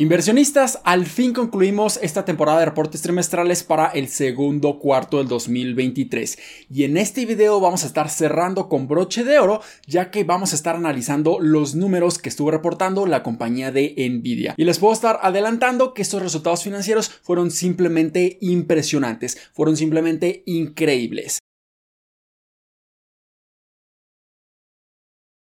Inversionistas, al fin concluimos esta temporada de reportes trimestrales para el segundo cuarto del 2023 y en este video vamos a estar cerrando con broche de oro ya que vamos a estar analizando los números que estuvo reportando la compañía de Nvidia y les puedo estar adelantando que estos resultados financieros fueron simplemente impresionantes, fueron simplemente increíbles.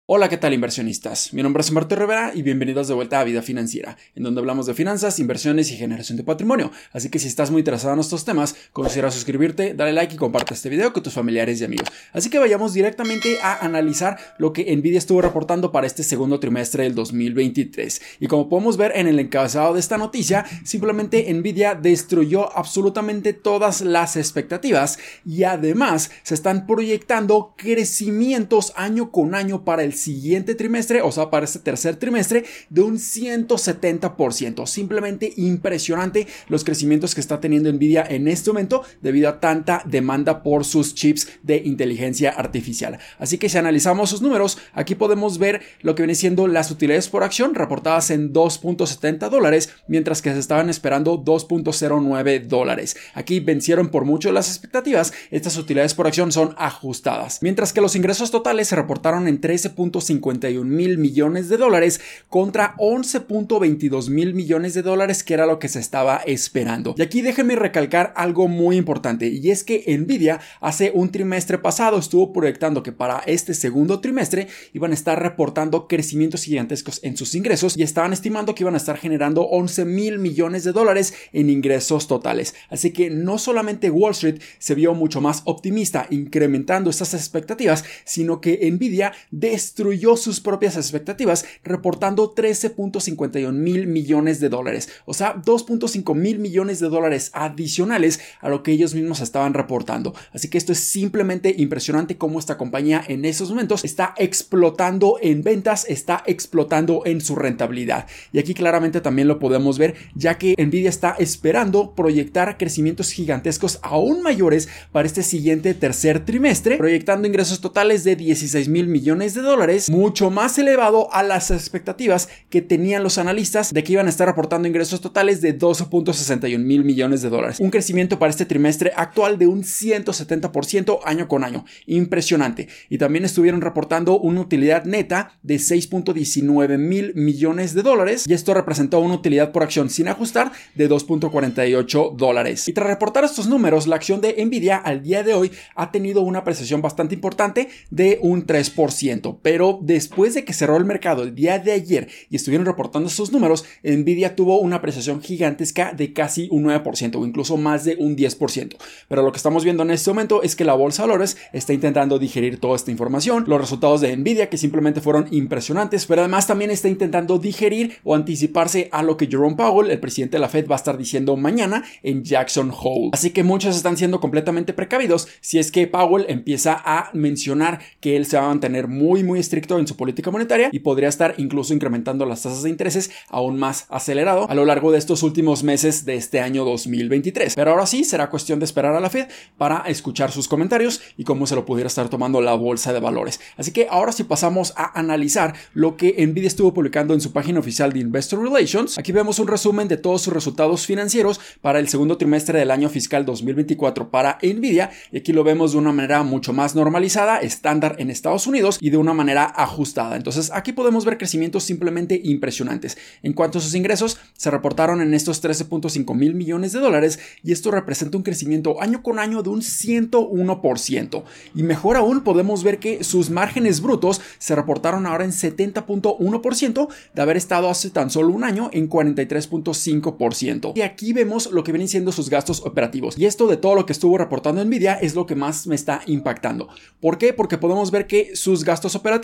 Hola, ¿qué tal inversionistas? Mi nombre es Humberto Rivera y bienvenidos de vuelta a Vida Financiera, en donde hablamos de finanzas, inversiones y generación de patrimonio. Así que si estás muy interesado en estos temas, considera suscribirte, dale like y comparte este video con tus familiares y amigos. Así que vayamos directamente a analizar lo que Nvidia estuvo reportando para este segundo trimestre del 2023. Y como podemos ver en el encabezado de esta noticia, simplemente Nvidia destruyó absolutamente todas las expectativas y además se están proyectando crecimientos año con año para el siguiente trimestre, o sea, para este tercer trimestre, de un 170%. Simplemente impresionante los crecimientos que está teniendo Nvidia en este momento debido a tanta demanda por sus chips de inteligencia artificial. Así que si analizamos sus números, aquí podemos ver lo que viene siendo las utilidades por acción reportadas en 2.70 dólares, mientras que se estaban esperando 2.09 dólares. Aquí vencieron por mucho las expectativas, estas utilidades por acción son ajustadas, mientras que los ingresos totales se reportaron en 13 11.51 mil millones de dólares contra 11.22 mil millones de dólares que era lo que se estaba esperando. Y aquí déjenme recalcar algo muy importante y es que Nvidia hace un trimestre pasado estuvo proyectando que para este segundo trimestre iban a estar reportando crecimientos gigantescos en sus ingresos y estaban estimando que iban a estar generando 11 mil millones de dólares en ingresos totales. Así que no solamente Wall Street se vio mucho más optimista incrementando estas expectativas, sino que Nvidia destruyó destruyó sus propias expectativas, reportando 13.51 mil millones de dólares, o sea, 2.5 mil millones de dólares adicionales a lo que ellos mismos estaban reportando. Así que esto es simplemente impresionante cómo esta compañía en esos momentos está explotando en ventas, está explotando en su rentabilidad. Y aquí claramente también lo podemos ver, ya que Nvidia está esperando proyectar crecimientos gigantescos aún mayores para este siguiente tercer trimestre, proyectando ingresos totales de 16 mil millones de dólares mucho más elevado a las expectativas que tenían los analistas de que iban a estar reportando ingresos totales de 12.61 mil millones de dólares. Un crecimiento para este trimestre actual de un 170% año con año. Impresionante. Y también estuvieron reportando una utilidad neta de 6.19 mil millones de dólares y esto representó una utilidad por acción sin ajustar de 2.48 dólares. Y tras reportar estos números, la acción de Nvidia al día de hoy ha tenido una apreciación bastante importante de un 3%, pero después de que cerró el mercado el día de ayer y estuvieron reportando sus números, Nvidia tuvo una apreciación gigantesca de casi un 9% o incluso más de un 10%. Pero lo que estamos viendo en este momento es que la bolsa de valores está intentando digerir toda esta información, los resultados de Nvidia que simplemente fueron impresionantes, pero además también está intentando digerir o anticiparse a lo que Jerome Powell, el presidente de la Fed, va a estar diciendo mañana en Jackson Hole. Así que muchos están siendo completamente precavidos si es que Powell empieza a mencionar que él se va a mantener muy muy estricto en su política monetaria y podría estar incluso incrementando las tasas de intereses aún más acelerado a lo largo de estos últimos meses de este año 2023. Pero ahora sí, será cuestión de esperar a la Fed para escuchar sus comentarios y cómo se lo pudiera estar tomando la bolsa de valores. Así que ahora sí pasamos a analizar lo que Nvidia estuvo publicando en su página oficial de Investor Relations. Aquí vemos un resumen de todos sus resultados financieros para el segundo trimestre del año fiscal 2024 para Nvidia y aquí lo vemos de una manera mucho más normalizada, estándar en Estados Unidos y de una manera ajustada. Entonces aquí podemos ver crecimientos simplemente impresionantes. En cuanto a sus ingresos, se reportaron en estos 13.5 mil millones de dólares y esto representa un crecimiento año con año de un 101%. Y mejor aún podemos ver que sus márgenes brutos se reportaron ahora en 70.1% de haber estado hace tan solo un año en 43.5%. Y aquí vemos lo que vienen siendo sus gastos operativos. Y esto de todo lo que estuvo reportando Nvidia es lo que más me está impactando. ¿Por qué? Porque podemos ver que sus gastos operativos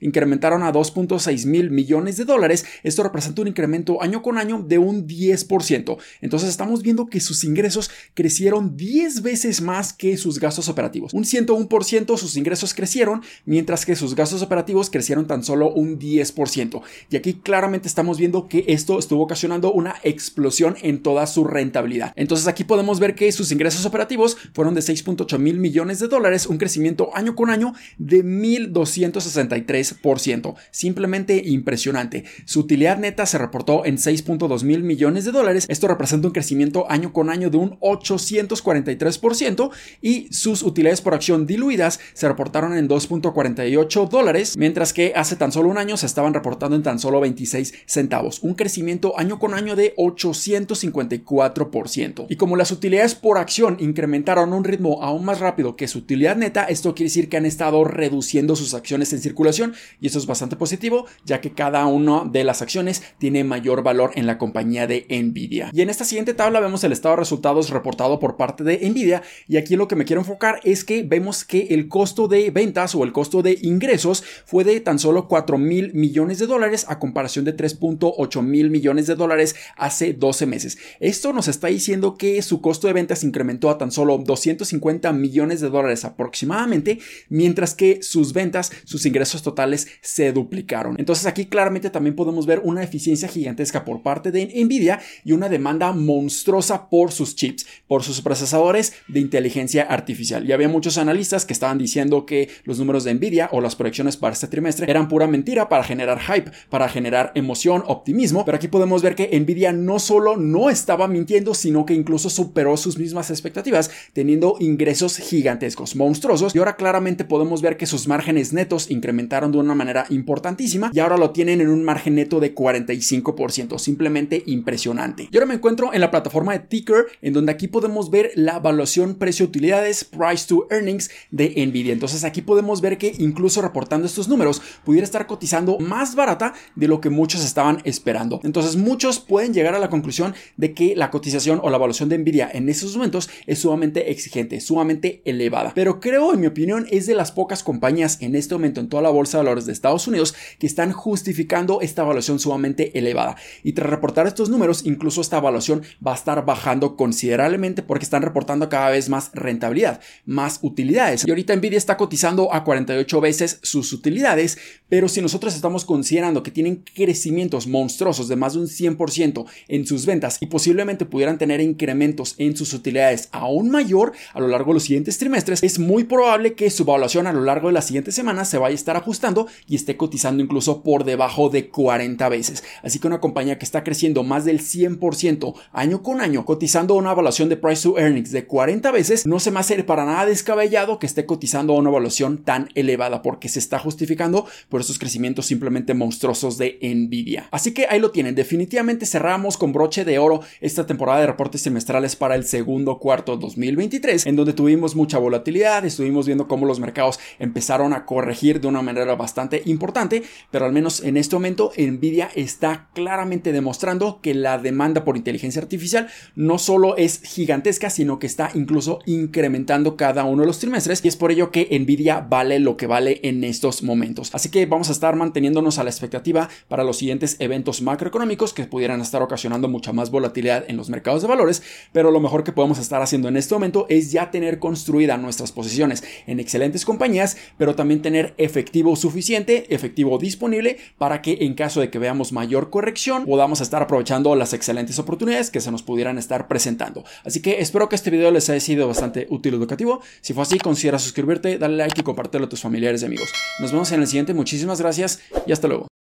incrementaron a 2.6 mil millones de dólares. Esto representa un incremento año con año de un 10%. Entonces estamos viendo que sus ingresos crecieron 10 veces más que sus gastos operativos. Un 101% sus ingresos crecieron, mientras que sus gastos operativos crecieron tan solo un 10%. Y aquí claramente estamos viendo que esto estuvo ocasionando una explosión en toda su rentabilidad. Entonces aquí podemos ver que sus ingresos operativos fueron de 6.8 mil millones de dólares, un crecimiento año con año de 1.260 163%. Simplemente impresionante. Su utilidad neta se reportó en 6.2 mil millones de dólares. Esto representa un crecimiento año con año de un 843% y sus utilidades por acción diluidas se reportaron en 2.48 dólares, mientras que hace tan solo un año se estaban reportando en tan solo 26 centavos. Un crecimiento año con año de 854%. Y como las utilidades por acción incrementaron un ritmo aún más rápido que su utilidad neta, esto quiere decir que han estado reduciendo sus acciones en circulación y eso es bastante positivo, ya que cada una de las acciones tiene mayor valor en la compañía de Nvidia. Y en esta siguiente tabla vemos el estado de resultados reportado por parte de Nvidia y aquí lo que me quiero enfocar es que vemos que el costo de ventas o el costo de ingresos fue de tan solo 4 mil millones de dólares a comparación de 3.8 mil millones de dólares hace 12 meses. Esto nos está diciendo que su costo de ventas incrementó a tan solo 250 millones de dólares aproximadamente, mientras que sus ventas, sus ingresos totales se duplicaron. Entonces aquí claramente también podemos ver una eficiencia gigantesca por parte de Nvidia y una demanda monstruosa por sus chips, por sus procesadores de inteligencia artificial. Y había muchos analistas que estaban diciendo que los números de Nvidia o las proyecciones para este trimestre eran pura mentira para generar hype, para generar emoción, optimismo, pero aquí podemos ver que Nvidia no solo no estaba mintiendo, sino que incluso superó sus mismas expectativas, teniendo ingresos gigantescos, monstruosos, y ahora claramente podemos ver que sus márgenes netos incrementaron de una manera importantísima y ahora lo tienen en un margen neto de 45%, simplemente impresionante. Y ahora me encuentro en la plataforma de Ticker, en donde aquí podemos ver la evaluación precio-utilidades, price to earnings de Nvidia. Entonces aquí podemos ver que incluso reportando estos números pudiera estar cotizando más barata de lo que muchos estaban esperando. Entonces muchos pueden llegar a la conclusión de que la cotización o la evaluación de Nvidia en estos momentos es sumamente exigente, sumamente elevada. Pero creo, en mi opinión, es de las pocas compañías en este momento en toda la bolsa de valores de Estados Unidos que están justificando esta evaluación sumamente elevada. Y tras reportar estos números, incluso esta evaluación va a estar bajando considerablemente porque están reportando cada vez más rentabilidad, más utilidades. Y ahorita Nvidia está cotizando a 48 veces sus utilidades, pero si nosotros estamos considerando que tienen crecimientos monstruosos de más de un 100% en sus ventas y posiblemente pudieran tener incrementos en sus utilidades aún mayor a lo largo de los siguientes trimestres, es muy probable que su evaluación a lo largo de las siguientes semanas se vaya a estar ajustando y esté cotizando incluso por debajo de 40 veces. Así que una compañía que está creciendo más del 100% año con año, cotizando una evaluación de price to earnings de 40 veces, no se me hace para nada descabellado que esté cotizando una evaluación tan elevada porque se está justificando por esos crecimientos simplemente monstruosos de Nvidia. Así que ahí lo tienen. Definitivamente cerramos con broche de oro esta temporada de reportes semestrales para el segundo cuarto 2023, en donde tuvimos mucha volatilidad, estuvimos viendo cómo los mercados empezaron a corregir de una manera bastante importante, pero al menos en este momento Nvidia está claramente demostrando que la demanda por inteligencia artificial no solo es gigantesca, sino que está incluso incrementando cada uno de los trimestres y es por ello que Nvidia vale lo que vale en estos momentos. Así que vamos a estar manteniéndonos a la expectativa para los siguientes eventos macroeconómicos que pudieran estar ocasionando mucha más volatilidad en los mercados de valores, pero lo mejor que podemos estar haciendo en este momento es ya tener construida nuestras posiciones en excelentes compañías, pero también tener efectivo suficiente, efectivo disponible para que en caso de que veamos mayor corrección podamos estar aprovechando las excelentes oportunidades que se nos pudieran estar presentando. Así que espero que este video les haya sido bastante útil y educativo. Si fue así, considera suscribirte, darle like y compartirlo a tus familiares y amigos. Nos vemos en el siguiente. Muchísimas gracias y hasta luego.